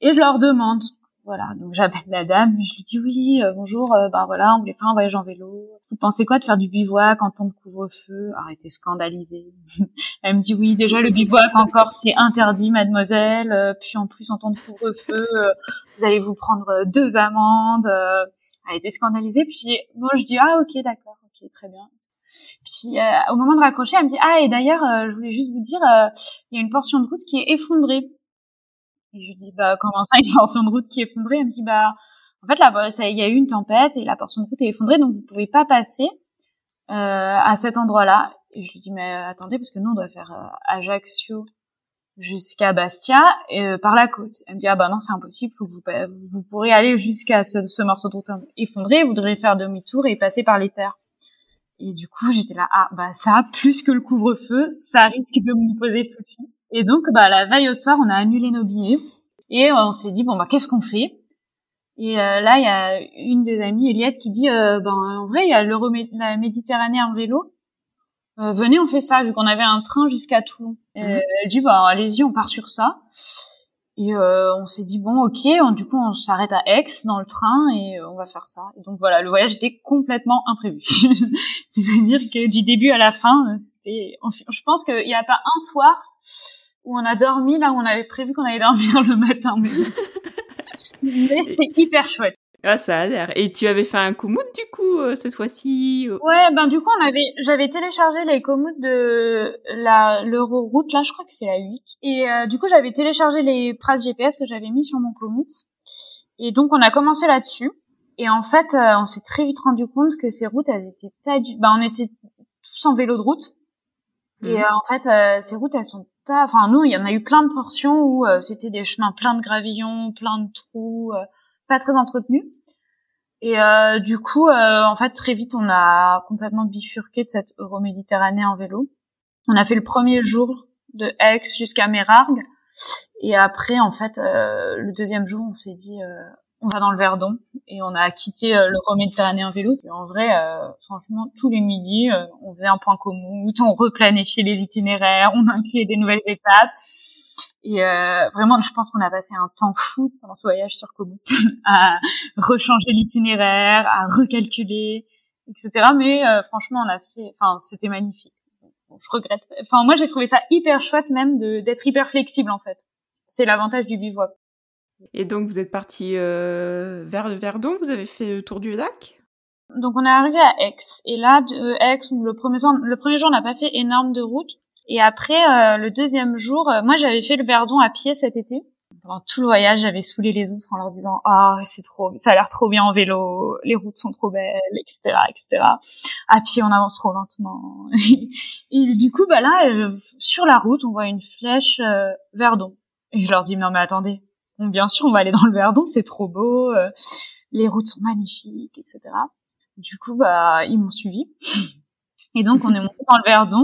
et je leur demande Voilà, donc j'appelle la dame, je lui dis oui, euh, bonjour, ben voilà, on voulait faire un voyage en vélo. Vous pensez quoi de faire du bivouac en temps de couvre-feu? Arrêtez scandalisée. [laughs] Elle me dit oui, déjà le bivouac encore c'est interdit, mademoiselle. Euh, puis en plus en temps de couvre-feu, vous allez vous prendre deux amendes. Elle était scandalisée. Puis moi je dis ah ok d'accord, ok très bien. Puis au moment de raccrocher, elle me dit ah et d'ailleurs je voulais juste vous dire, il y a une portion de route qui est effondrée. Et je lui dis, bah, comment ça, une [laughs] portion de route qui est effondrée? Elle me dit, bah, en fait, là, il y a eu une tempête et la portion de route est effondrée, donc vous pouvez pas passer euh, à cet endroit-là. Et je lui dis, mais euh, attendez, parce que nous, on doit faire euh, Ajaccio jusqu'à Bastia euh, par la côte. Elle me dit, ah bah non, c'est impossible, faut que vous, vous pourrez aller jusqu'à ce, ce, morceau de route effondré, vous devrez faire demi-tour et passer par les terres. Et du coup, j'étais là, ah bah ça, plus que le couvre-feu, ça risque de me poser souci. Et donc, bah, la veille au soir, on a annulé nos billets et euh, on s'est dit bon bah qu'est-ce qu'on fait? Et euh, là, il y a une des amies, Eliette, qui dit euh, ben en vrai, il y a la Méditerranée en vélo. venez, on fait ça vu qu'on avait un train jusqu'à Toulon. Mhm. Elle dit bah allez-y, on part sur ça. Et euh, on s'est dit bon ok, du coup on s'arrête à Aix dans le train et on va faire ça. Et donc voilà, le voyage était complètement imprévu. [laughs] C'est-à-dire que du début à la fin, c'était. Je pense qu'il n'y a pas un soir où on a dormi là où on avait prévu qu'on allait dormir [laughs] le matin. [laughs] Mais, c'était hyper chouette. Ah, ça a l'air. Et tu avais fait un Komoot du coup euh, cette fois-ci Ouais, ben du coup on avait, j'avais téléchargé les Komoot de la l'Euroroute là, je crois que c'est la 8. Et euh, du coup j'avais téléchargé les traces GPS que j'avais mis sur mon Komoot. Et donc on a commencé là-dessus. Et en fait, euh, on s'est très vite rendu compte que ces routes, elles étaient pas du, ben on était tous en vélo de route. Et mhm. en fait, ces routes, elles sont enfin nous, il y en a eu plein de portions où euh, c'était des chemins pleins de gravillons, plein de trous, euh, pas très entretenus. Et euh, du coup, en fait, très vite, on a complètement bifurqué de cette Euroméditerranée en vélo. On a fait le premier jour de Aix jusqu'à Mérargues. Et après, en fait, le deuxième jour, on s'est dit, on va dans le Verdon et on a quitté euh, le en vélo. Et en vrai, euh, franchement, tous les midis, euh, on faisait un point commun, on replanifiait les itinéraires, on incluait des nouvelles étapes. Et euh, vraiment, je pense qu'on a passé un temps fou pendant ce voyage sur Komoot [laughs] à rechanger l'itinéraire, à recalculer, etc. Mais franchement, on a fait, enfin, c'était magnifique. je regrette. Enfin, moi, j'ai trouvé ça hyper chouette même de d'être hyper flexible en fait. C'est l'avantage du bivouac. Et donc vous êtes parti euh, vers le Verdon, vous avez fait le tour du lac? Donc on est arrivé à Aix. Et là, de Aix, le premier jour, le premier jour on n'a pas fait énorme de route. Et après, euh, le deuxième jour, euh, moi j'avais fait le Verdon à pied cet été. Pendant tout le voyage, j'avais saoulé les autres en leur disant ah c'est trop, ça a l'air trop bien en vélo, les routes sont trop belles, etc., etc. À pied, on avance trop lentement. [laughs] et du coup, bah là, sur la route, on voit une flèche Verdon. Et je leur dis non mais attendez, bien sûr, on va aller dans le Verdon, c'est trop beau, euh, les routes sont magnifiques, etc. Du coup, bah, ils m'ont suivi. Et donc, on est monté dans le Verdon.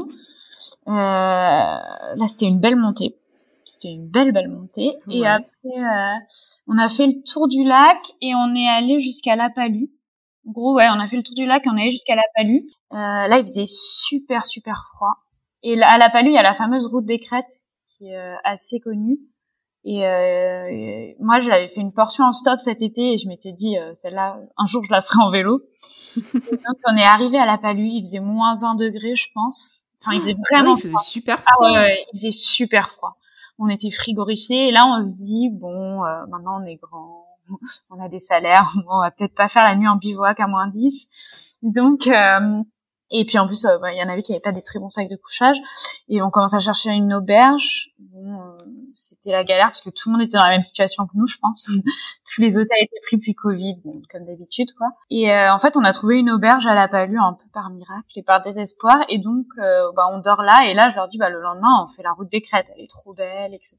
Euh, là, c'était une belle montée. C'était une belle, belle montée. Et après, euh, on a fait le tour du lac et on est allé jusqu'à La Palue. En gros, ouais, on a fait le tour du lac et on est allé jusqu'à La Palue. là, il faisait super, super froid. Et à La Palue, il y a la fameuse route des crêtes qui est assez connue. Et, euh, moi, j'avais fait une portion en stop cet été et je m'étais dit, euh, celle-là, un jour, je la ferai en vélo. [laughs] donc, on est arrivé à la Palue, il faisait moins un degré, je pense. Enfin, il faisait ah vraiment il faisait super froid. Ah ouais, il faisait super froid. On était frigorifiés et là, on se dit, bon, euh, maintenant, on est grand, [laughs] on a des salaires, [laughs] on va peut-être pas faire la nuit en bivouac à moins 10. Donc, euh, et puis en plus, euh, bah, il y en avait qui n'avaient pas des très bons sacs de couchage. Et on commence à chercher une auberge. Bon, euh, c'était la galère parce que tout le monde était dans la même situation que nous, je pense. [laughs] Tous les hôtels étaient pris puis Covid, comme d'habitude, quoi. Et euh, en fait, on a trouvé une auberge à la Palue un peu par miracle et par désespoir. Et donc, bah, on dort là. Et là, je leur dis, bah, le lendemain, on fait la route des crêtes. Elle est trop belle, etc.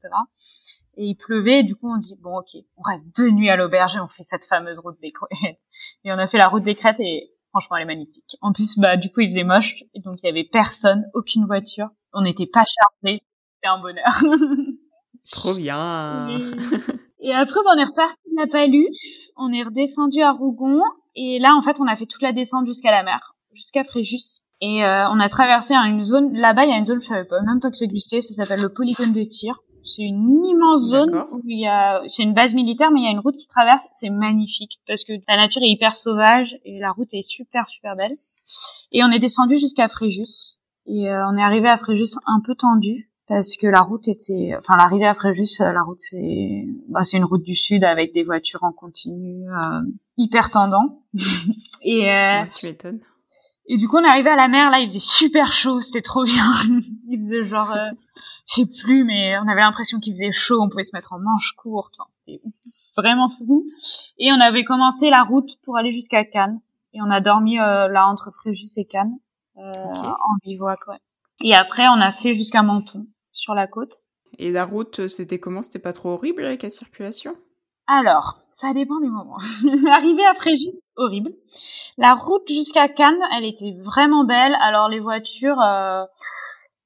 Et il pleuvait, et du coup on dit bon ok, on reste deux nuits à l'auberge et on fait cette fameuse route des crêtes. [laughs] Et on a fait la route des crêtes et Franchement, elle est magnifique. En plus, bah, du coup, il faisait moche, et donc il y avait personne, aucune voiture. On n'était pas chargés. C'était un bonheur. [laughs] Trop bien. [laughs] Et, après, bah, on est reparti de la. On est redescendu à Rougon. Et là, en fait, on a fait toute la descente jusqu'à la mer, jusqu'à Fréjus. Et euh, on a traversé une zone. Là-bas, il y a une zone, je savais pas, même pas que ça existait. Ça s'appelle le polygone de tir. C'est une immense zone où il y a, c'est une base militaire, mais il y a une route qui traverse. C'est magnifique parce que la nature est hyper sauvage et la route est super super belle. Et on est descendu jusqu'à Fréjus et euh, on est arrivé à Fréjus un peu tendu parce que la route était, enfin l'arrivée à Fréjus, euh, la route c'est, bah, c'est une route du sud avec des voitures en continu, euh, hyper tendant. [laughs] et euh, tu m'étonnes. Et du coup on est arrivé à la mer là, il faisait super chaud, c'était trop bien. [laughs] il faisait genre, euh, je sais plus, mais on avait l'impression qu'il faisait chaud, on pouvait se mettre en manche courte, enfin, c'était vraiment fou. Et on avait commencé la route pour aller jusqu'à Cannes et on a dormi là entre Fréjus et Cannes en bivouac, ouais. Et après on a fait jusqu'à Menton sur la côte. Et la route, c'était comment? C'était pas trop horrible avec la circulation? Alors, ça dépend des moments. [laughs] Arrivé à Fréjus, horrible. La route jusqu'à Cannes, elle était vraiment belle. Alors les voitures, euh...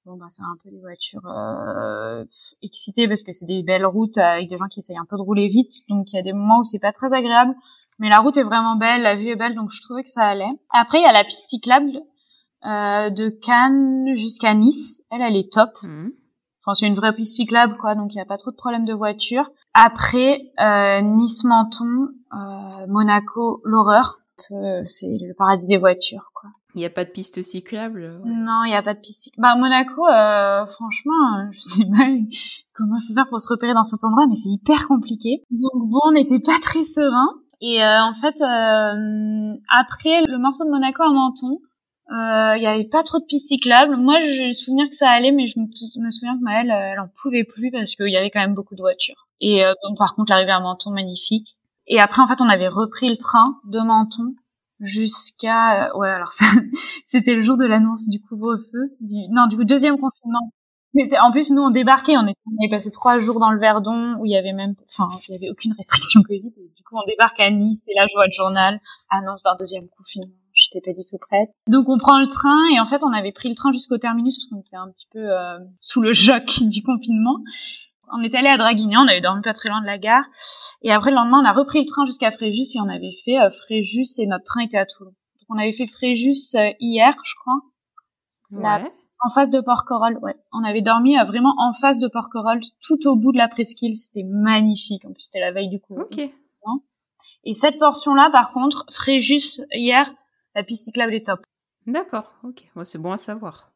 bon bah c'est un peu les voitures euh... excitées parce que c'est des belles routes avec des gens qui essayent un peu de rouler vite. Donc il y a des moments où c'est pas très agréable. Mais la route est vraiment belle, la vue est belle, donc je trouvais que ça allait. Après, il y a la piste cyclable euh, de Cannes jusqu'à Nice. Elle, elle est top. Mmh c'est une vraie piste cyclable, quoi, donc il n'y a pas trop de problème de voiture. Après, euh, Nice-Menton, euh, Monaco, l'horreur. Euh, c'est le paradis des voitures, quoi. Il n'y a pas de piste cyclable Non, il n'y a pas de piste cyclable. Bah, Monaco, franchement, je sais pas [laughs] comment il faut faire pour se repérer dans cet endroit, mais c'est hyper compliqué. Donc bon, on n'était pas très serein. Et en fait, après le morceau de Monaco à Menton, il y avait pas trop de pistes cyclables. Moi, j'ai le souvenir que ça allait, mais je me, souviens que Maëlle, euh, elle en pouvait plus parce qu'il y avait quand même beaucoup de voitures. Et euh, donc, par contre, l'arrivée à Menton, magnifique. Et après, en fait, on avait repris le train de Menton jusqu'à... ouais, alors [laughs] ça, c'était le jour de l'annonce du couvre-feu. Du... Non, du coup, deuxième confinement. En plus, nous, on débarquait, on, était, on avait passé trois jours dans le Verdon, où il y avait même, enfin, il y avait aucune restriction Covid. Du coup, on débarque à Nice, et là, je vois le journal, annonce d'un deuxième confinement j'étais pas du tout prête. Donc on prend le train et en fait on avait pris le train jusqu'au terminus parce qu'on était un petit peu euh, sous le choc [laughs] du confinement. On est allé à Draguignan, on avait dormi pas très loin de la gare et après le lendemain on a repris le train jusqu'à Fréjus et on avait fait euh, Fréjus et notre train était à Toulon. Donc on avait fait Fréjus euh, hier, je crois. Ouais. en face de Porquerolles, ouais. On avait dormi vraiment en face de Porquerolles, tout au bout de la presqu'île. C'était magnifique. En plus, c'était la veille du coup. Ok. Et cette portion-là, par contre, Fréjus hier, la piste cyclable est top. D'accord, ok. Moi, c'est bon à savoir.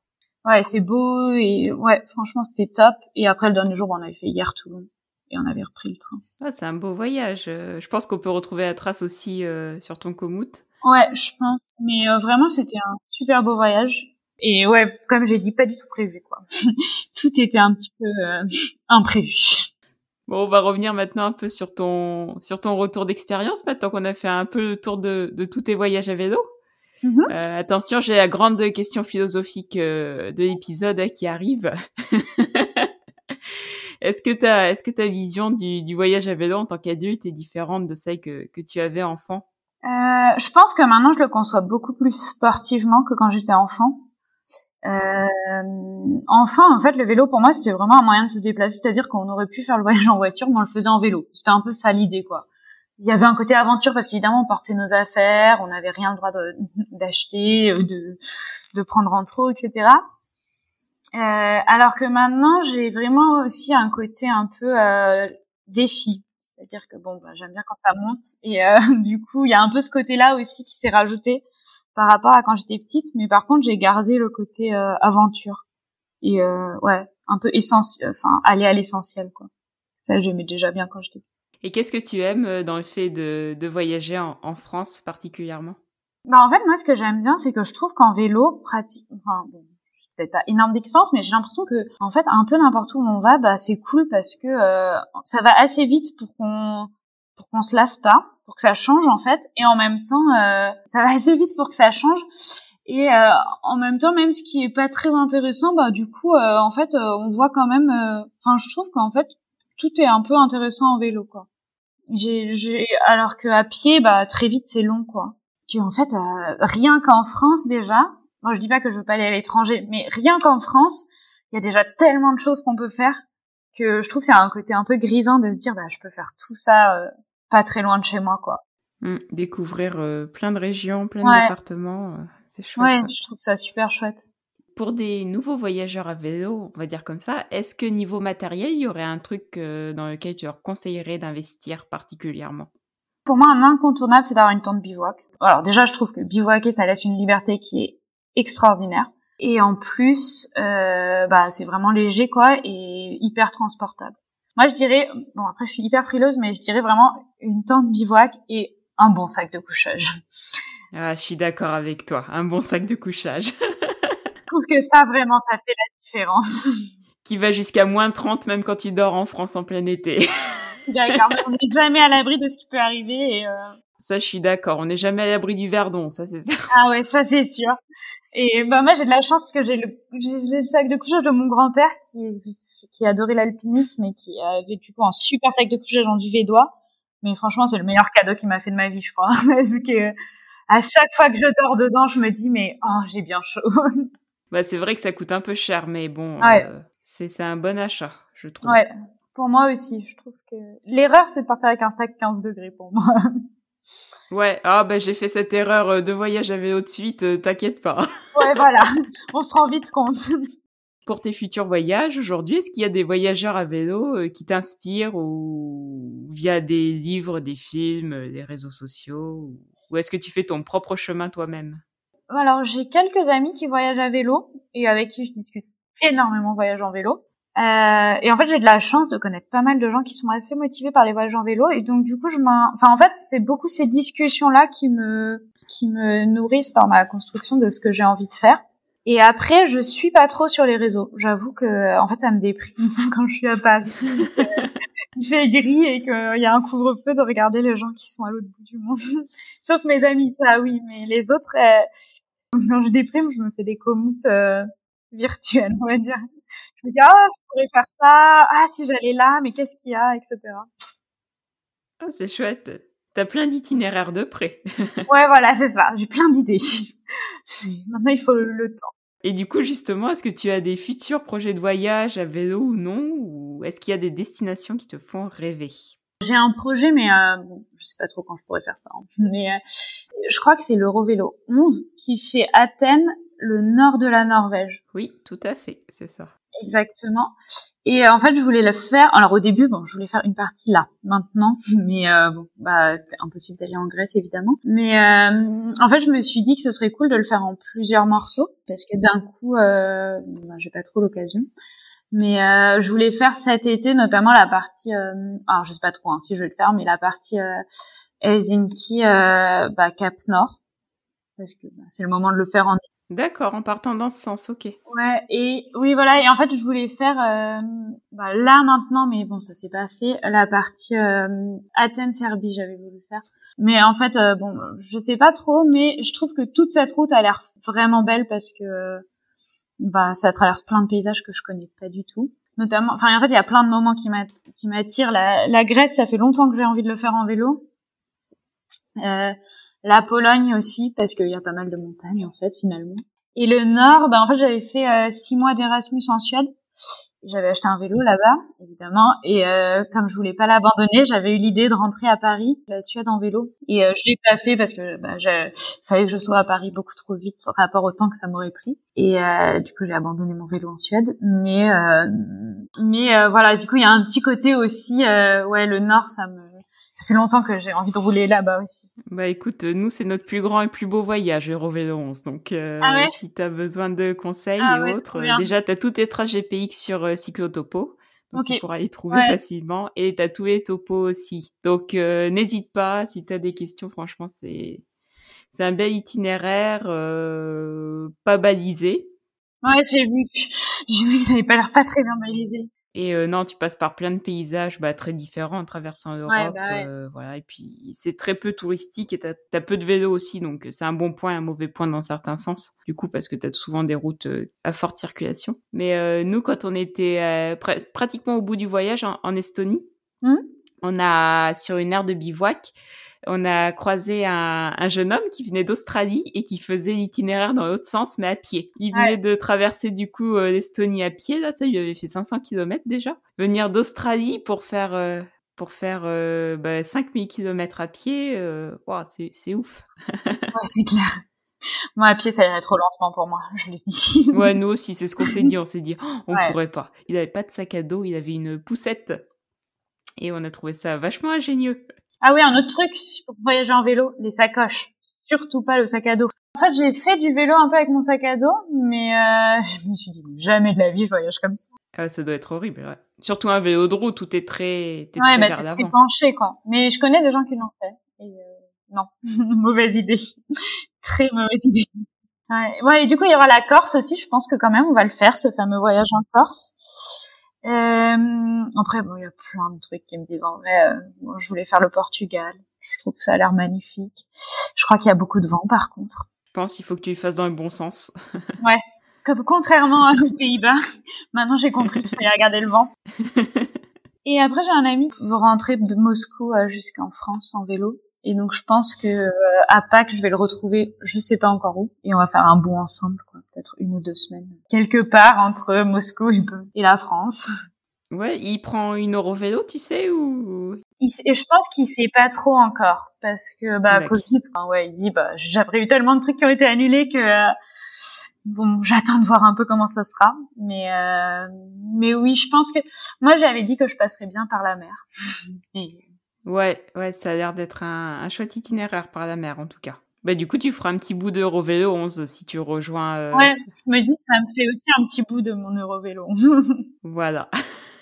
Ouais, c'est beau et ouais, franchement, c'était top. Et après, le dernier jour, on avait fait hier Toulon et on avait repris le train. Ah, c'est un beau voyage. Euh, je pense qu'on peut retrouver la trace aussi euh, sur ton Komoot. Ouais, je pense. Mais euh, vraiment, c'était un super beau voyage. Et ouais, comme j'ai dit, pas du tout prévu, quoi. [laughs] tout était un petit peu imprévu. Bon, on va revenir maintenant un peu sur ton sur ton retour d'expérience maintenant qu'on a fait un peu le tour de, de tous tes voyages à vélo. Mhm. Euh, attention, j'ai la grande question philosophique euh, de l'épisode hein, qui arrive. [laughs] est-ce que ta, est-ce que ta vision du, du, voyage à vélo en tant qu'adulte est différente de celle que, que tu avais enfant? Euh, Je pense que maintenant je le conçois beaucoup plus sportivement que quand j'étais enfant. Euh, enfin, en fait, le vélo pour moi c'était vraiment un moyen de se déplacer, c'est-à-dire qu'on aurait pu faire le voyage en voiture, mais on le faisait en vélo. C'était un peu ça l'idée, quoi il y avait un côté aventure parce qu'évidemment on portait nos affaires, on n'avait rien le droit [laughs] d'acheter, euh, de, de prendre en trop, etc. Euh, alors que maintenant j'ai vraiment aussi un côté un peu euh, défi, c'est-à-dire que bon, bah, j'aime bien quand ça monte et euh, [laughs] du coup il y a un peu ce côté-là aussi qui s'est rajouté par rapport à quand j'étais petite, mais par contre j'ai gardé le côté euh, aventure et ouais un peu essentiel, enfin aller à l'essentiel quoi. Ça j'aimais déjà bien quand j'étais et qu'est-ce que tu aimes euh, dans le fait de, de voyager en, en, France particulièrement? Bah en fait moi ce que j'aime bien c'est que je trouve qu'en vélo pratique, enfin bon, peut-être pas énorme d'expérience mais j'ai l'impression que en fait un peu n'importe où on va bah c'est cool parce que euh, ça va assez vite pour qu'on pour qu'on se lasse pas, pour que ça change en fait et en même temps euh, ça va assez vite pour que ça change et euh, en même temps, même ce qui est pas très intéressant, bah du coup, euh, en fait, euh, on voit quand même. Enfin, je trouve qu'en fait, tout est un peu intéressant en vélo, quoi. J'ai, j'ai, alors que à pied, bah très vite c'est long quoi. Que en fait, euh, rien qu'en France déjà, moi je dis pas que je veux pas aller à l'étranger, mais rien qu'en France, il y a déjà tellement de choses qu'on peut faire que je trouve c'est un côté un peu grisant de se dire bah je peux faire tout ça euh, pas très loin de chez moi quoi. Mmh, découvrir euh, plein de régions, plein de départements, c'est chouette. Ouais, je trouve ça super chouette. Pour des nouveaux voyageurs à vélo, on va dire comme ça, est-ce que niveau matériel, il y aurait un truc euh, dans lequel tu leur conseillerais d'investir particulièrement? Pour moi, un incontournable, c'est d'avoir une tente bivouac. Alors déjà, je trouve que bivouaquer, ça laisse une liberté qui est extraordinaire. Et en plus, euh, bah, c'est vraiment léger, quoi, et hyper transportable. Moi, je dirais, bon, après, je suis hyper frileuse, mais je dirais vraiment une tente bivouac et un bon sac de couchage. Ah, je suis d'accord avec toi. Un bon sac de couchage. [laughs] que ça, vraiment, ça fait la différence. [laughs] Qui va jusqu'à moins 30 même quand tu dors en France en plein été. [laughs] D'accord, on n'est jamais à l'abri de ce qui peut arriver. Et euh... Ça, je suis d'accord. On n'est jamais à l'abri du verdon, ça c'est sûr. Ah ouais, ça c'est sûr. Et bah moi j'ai de la chance parce que j'ai le, sac de couchage de mon grand-père qui qui adorait l'alpinisme et qui avait du coup un super sac de couchage en duvet-doigt. Mais franchement c'est le meilleur cadeau qu'il m'a fait de ma vie je crois [laughs] parce que à chaque fois que je dors dedans je me dis mais oh j'ai bien chaud. Bah c'est vrai que ça coûte un peu cher mais bon euh, c'est c'est un bon achat je trouve. Ouais pour moi aussi je trouve que l'erreur c'est de partir avec un sac 15 degrés pour moi. [laughs] Ouais, ah bah j'ai fait cette erreur euh, de voyage à vélo de suite, euh, t'inquiète pas. [laughs] ouais, voilà, on se rend vite compte. Pour tes futurs voyages aujourd'hui, est-ce qu'il y a des voyageurs à vélo euh, qui t'inspirent ou via des livres, des films, des réseaux sociaux ou est-ce que tu fais ton propre chemin toi-même? Alors j'ai quelques amis qui voyagent à vélo et avec qui je discute énormément voyage en vélo. Euh, et en fait, j'ai de la chance de connaître pas mal de gens qui sont assez motivés par les voyages en vélo. Et donc, du coup, je m'en... Enfin, en fait, c'est beaucoup ces discussions-là qui me qui me nourrissent dans ma construction de ce que j'ai envie de faire. Et après, je suis pas trop sur les réseaux. J'avoue que, en fait, ça me déprime [laughs] quand je suis à Paris. [laughs] Il fait gris et qu'il y a un couvre-feu de regarder les gens qui sont à l'autre bout du monde. [laughs] Sauf mes amis, ça oui, mais les autres, euh, [laughs] quand je déprime, je me fais des commutes euh, virtuelles, on va dire. Je me dis ah je pourrais faire ça. Ah si j'allais là mais qu'est-ce qu'il y a etc ah c'est chouette. T'as plein d'itinéraires de près. [laughs] Ouais voilà c'est ça. J'ai plein d'idées. [laughs] Maintenant il faut le, temps. Et du coup justement est-ce que tu as des futurs projets de voyage à vélo ou non ou est-ce qu'il y a des destinations qui te font rêver? J'ai un projet, mais euh, bon, je sais pas trop quand je pourrais faire ça. Hein. Mais euh, je crois que c'est l'Eurovélo 11 qui fait Athènes, le nord de la Norvège. Oui, tout à fait, c'est ça. Exactement. Et euh, en fait, je voulais le faire. Alors au début, bon, je voulais faire une partie là, maintenant, [laughs] mais euh, bon, bah c'était impossible d'aller en Grèce évidemment. Mais en fait, je me suis dit que ce serait cool de le faire en plusieurs morceaux parce que d'un coup, bah, j'ai pas trop l'occasion. Mais je voulais faire cet été, notamment la partie. alors je sais pas trop hein, si je vais le faire, mais la partie Helsinki, bah, Cap Nord, parce que bah, c'est le moment de le faire en D'accord, en partant dans ce sens, ok. Ouais, et oui, voilà, et en fait, je voulais faire euh, bah, là maintenant, mais bon, ça s'est pas fait, la partie euh, Athènes-Serbie, j'avais voulu faire. Mais en fait, euh, bon, je sais pas trop, mais je trouve que toute cette route a l'air vraiment belle parce que bah ça traverse plein de paysages que je connais pas du tout. Notamment, enfin en fait, il y a plein de moments qui m'attirent. La, Grèce, ça fait longtemps que j'ai envie de le faire en vélo. Euh, la Pologne aussi, parce qu'il y a pas mal de montagnes, en fait, finalement. Et le Nord, ben, en fait, j'avais fait euh, six mois d'Erasmus en Suède. J'avais acheté un vélo là-bas, évidemment. Et euh, comme je voulais pas l'abandonner, j'avais eu l'idée de rentrer à Paris, la Suède en vélo. Et euh, je l'ai pas fait parce que bah, il fallait que je sois à Paris beaucoup trop vite par rapport au temps que ça m'aurait pris. Et du coup, j'ai abandonné mon vélo en Suède. Mais mais voilà, du coup, il y a un petit côté aussi, ouais, le Nord, ça me fait longtemps que j'ai envie de rouler là-bas aussi. Bah écoute, nous c'est notre plus grand et plus beau voyage, Eurovélo 11. Donc euh, ah si tu as besoin de conseils ah et autres, déjà tu as tous tes trajets PX sur euh, Cyclotopo. Donc tu pourras les trouver facilement et tu as tous les topos aussi. Donc euh, n'hésite pas si tu as des questions, franchement c'est c'est un bel itinéraire euh, pas balisé. Ouais, j'ai vu. [laughs] J'ai vu que ça n'avait pas l'air pas très bien balisé. Et euh, non, tu passes par plein de paysages bah, très différents en traversant l'Europe. Bah euh, voilà. Et puis, c'est très peu touristique et tu as, peu de vélos aussi. Donc, c'est un bon point et un mauvais point dans certains sens. Du coup, parce que tu as souvent des routes euh, à forte circulation. Mais nous, quand on était pratiquement au bout du voyage en, Estonie, mmh. on a, sur une aire de bivouac, on a croisé un, un jeune homme qui venait d'Australie et qui faisait l'itinéraire dans l'autre sens, mais à pied. Il venait de traverser du coup euh, l'Estonie à pied, là, ça lui avait fait 500 km déjà. Venir d'Australie pour faire euh, pour faire euh, bah, 5000 km à pied, euh, wow, c'est ouf. ouais, c'est clair. Moi, à pied, ça irait trop lentement pour moi, je l'ai dit. ouais, nous aussi, c'est ce qu'on s'est dit. On s'est dit, oh, on pourrait pas. Il avait pas de sac à dos, il avait une poussette. Et on a trouvé ça vachement ingénieux. Ah oui, un autre truc pour voyager en vélo, les sacoches. Surtout pas le sac à dos. En fait, j'ai fait du vélo un peu avec mon sac à dos, mais euh, [laughs] je me suis dit, jamais de la vie, je voyage comme ça. Ah, ça doit être horrible, ouais. Surtout un vélo de route où t'es très, t'es ouais, bah, t'es penché, quoi. Mais je connais des gens qui l'ont fait. Et euh, non, [laughs] mauvaise idée. [laughs] très mauvaise idée. Ouais. ouais, et du coup, il y aura la Corse aussi. Je pense que quand même, on va le faire, ce fameux voyage en Corse. Euh, après, bon, il y a plein de trucs qui me disent en vrai, euh, je voulais faire le Portugal. Je trouve que ça a l'air magnifique. Je crois qu'il y a beaucoup de vent, par contre. Je pense qu'il faut que tu y fasses dans le bon sens. [laughs] ouais. Comme, contrairement aux Pays-Bas, [laughs] maintenant j'ai compris qu'il fallait regarder le vent. [laughs] Et après, j'ai un ami qui veut rentrer de Moscou euh, jusqu'en France en vélo. Et donc, je pense que euh, à Pâques, je vais le retrouver, je sais pas encore où, et on va faire un bout ensemble, quoi. Peut-être une ou deux semaines, quelque part entre Moscou et, la France. Ouais, il prend une Eurovélo, tu sais, ou? Je pense qu'il sait pas trop encore, parce que bah Covid, ouais, il dit bah j'ai eu tellement de trucs qui ont été annulés que euh, bon, j'attends de voir un peu comment ça sera, mais euh, mais oui, je pense que moi j'avais dit que je passerais bien par la mer. [laughs] Ouais, ouais, ça a l'air d'être un, un, chouette itinéraire par la mer en tout cas. Bah du coup, tu feras un petit bout de Eurovélo 11 si tu rejoins. Euh... Ouais, je me dis que ça me fait aussi un petit bout de mon Eurovélo 11. [laughs] voilà.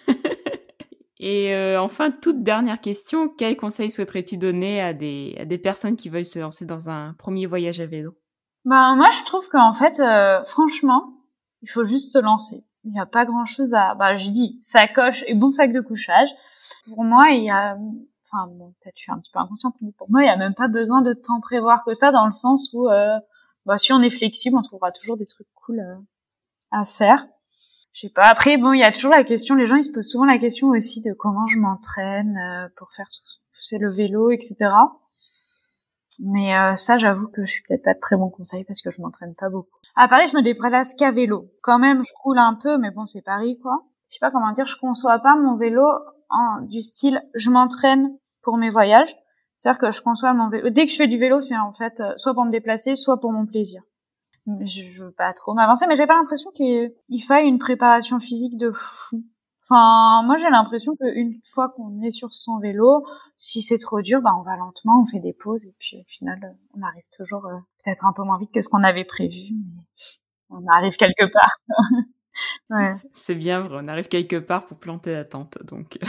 [laughs] Et euh, enfin, toute dernière question, quel conseil souhaiterais-tu donner à des, à des personnes qui veulent se lancer dans un premier voyage à vélo? Ben moi, je trouve qu'en fait, euh, franchement, il faut juste se lancer. Il n'y a pas grand-chose à... Bah, je dis sacoche et bon sac de couchage. Pour moi, il y a enfin bon, peut-être je suis un petit peu inconsciente, mais pour moi, il y a même pas besoin de tant prévoir que ça, dans le sens où, euh, bah, si on est flexible, on trouvera toujours des trucs cool euh, à faire. Je sais pas. Après, bon, il y a toujours la question. Les gens, ils se posent souvent la question aussi de comment je m'entraîne euh, pour faire c'est le vélo, etc. Mais euh, ça, j'avoue que je suis peut-être pas de très bon conseil parce que je m'entraîne pas beaucoup. À Paris, je me déplace qu'à vélo. Quand même, je roule un peu, mais bon, c'est Paris, quoi. Je sais pas comment dire. Je conçois pas mon vélo en, du style je m'entraîne pour mes voyages. C'est-à-dire que je conçois mon vélo. Dès que je fais du vélo, c'est en fait euh, soit pour me déplacer, soit pour mon plaisir. Je, veux pas trop m'avancer, mais j'ai pas l'impression qu'il faille une préparation physique de fou. Enfin, moi j'ai l'impression qu'une fois qu'on est sur son vélo, si c'est trop dur, bah on va lentement, on fait des pauses et puis au final on arrive toujours euh, peut-être un peu moins vite que ce qu'on avait prévu, mais on arrive quelque part. [laughs] ouais. C'est bien vrai, on arrive quelque part pour planter la tente, donc. [laughs]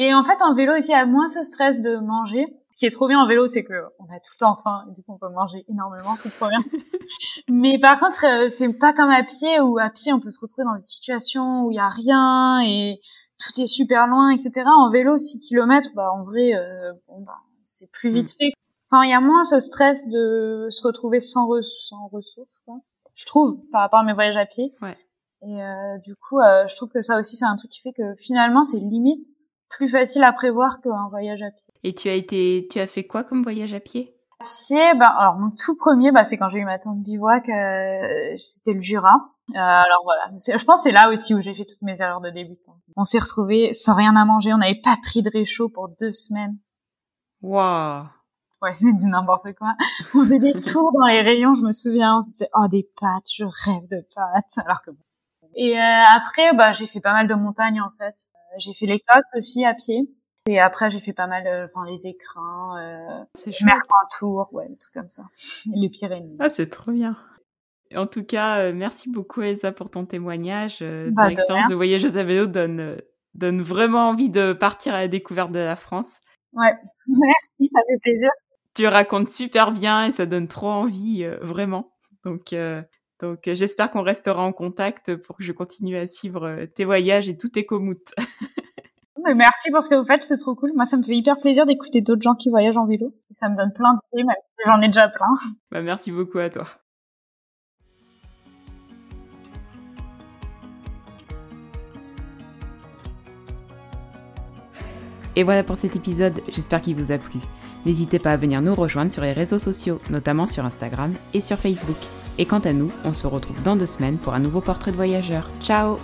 Et en fait, en vélo aussi, il y a moins ce stress de manger. Ce qui est trop bien en vélo, c'est que on a tout le temps faim, et du coup, on peut manger énormément, c'est trop bien. [laughs] Mais par contre, euh, c'est pas comme à pied, où à pied, on peut se retrouver dans des situations où il y a rien, et tout est super loin, etc. En vélo, 6 km, bah, en vrai, euh, bon, bah, c'est plus vite mm. fait. Enfin, il y a moins ce stress de se retrouver sans, sans ressources, quoi. Je trouve, par rapport à mes voyages à pied. Ouais. Et euh, du coup, euh, je trouve que ça aussi, c'est un truc qui fait que finalement, c'est limite plus facile à prévoir qu'un voyage à pied. Et tu as été, tu as fait quoi comme voyage à pied? À pied, bah, alors mon tout premier, bah, c'est quand j'ai eu ma tante bivouac, euh, c'était le Jura. Euh, alors voilà, je pense c'est là aussi où j'ai fait toutes mes erreurs de débutant. On s'est retrouvés sans rien à manger, on n'avait pas pris de réchaud pour deux semaines. Waouh Ouais, [laughs] c'est du n'importe quoi. On faisait des [laughs] tours dans les rayons, je me souviens, on se disait, oh des pâtes, je rêve de pâtes. Alors que Et euh, après, bah, j'ai fait pas mal de montagnes en fait. Euh, j'ai fait les classes aussi à pied. Et après, j'ai fait pas mal, euh, enfin, les écrins, euh, Mercantour, ouais, des trucs comme ça. [laughs] les Pyrénées. Ah, c'est trop bien. En tout cas, merci beaucoup Elsa pour ton témoignage. Bah, ton expérience de, voyageuse à vélo donne, donne vraiment envie de partir à la découverte de la France. Ouais, [laughs] merci, ça fait plaisir. Tu racontes super bien et ça donne trop envie, vraiment. Donc, donc euh, j'espère qu'on restera en contact pour que je continue à suivre euh, tes voyages et tous tes commutes. [laughs] Merci pour ce que vous faites, c'est trop cool. Moi, ça me fait hyper plaisir d'écouter d'autres gens qui voyagent en vélo. Et ça me donne plein d'idées, même si j'en ai déjà plein. [laughs] Bah, merci beaucoup à toi. Et voilà pour cet épisode, j'espère qu'il vous a plu. N'hésitez pas à venir nous rejoindre sur les réseaux sociaux, notamment sur Instagram et sur Facebook. Et quant à nous, on se retrouve dans deux semaines pour un nouveau portrait de voyageur. Ciao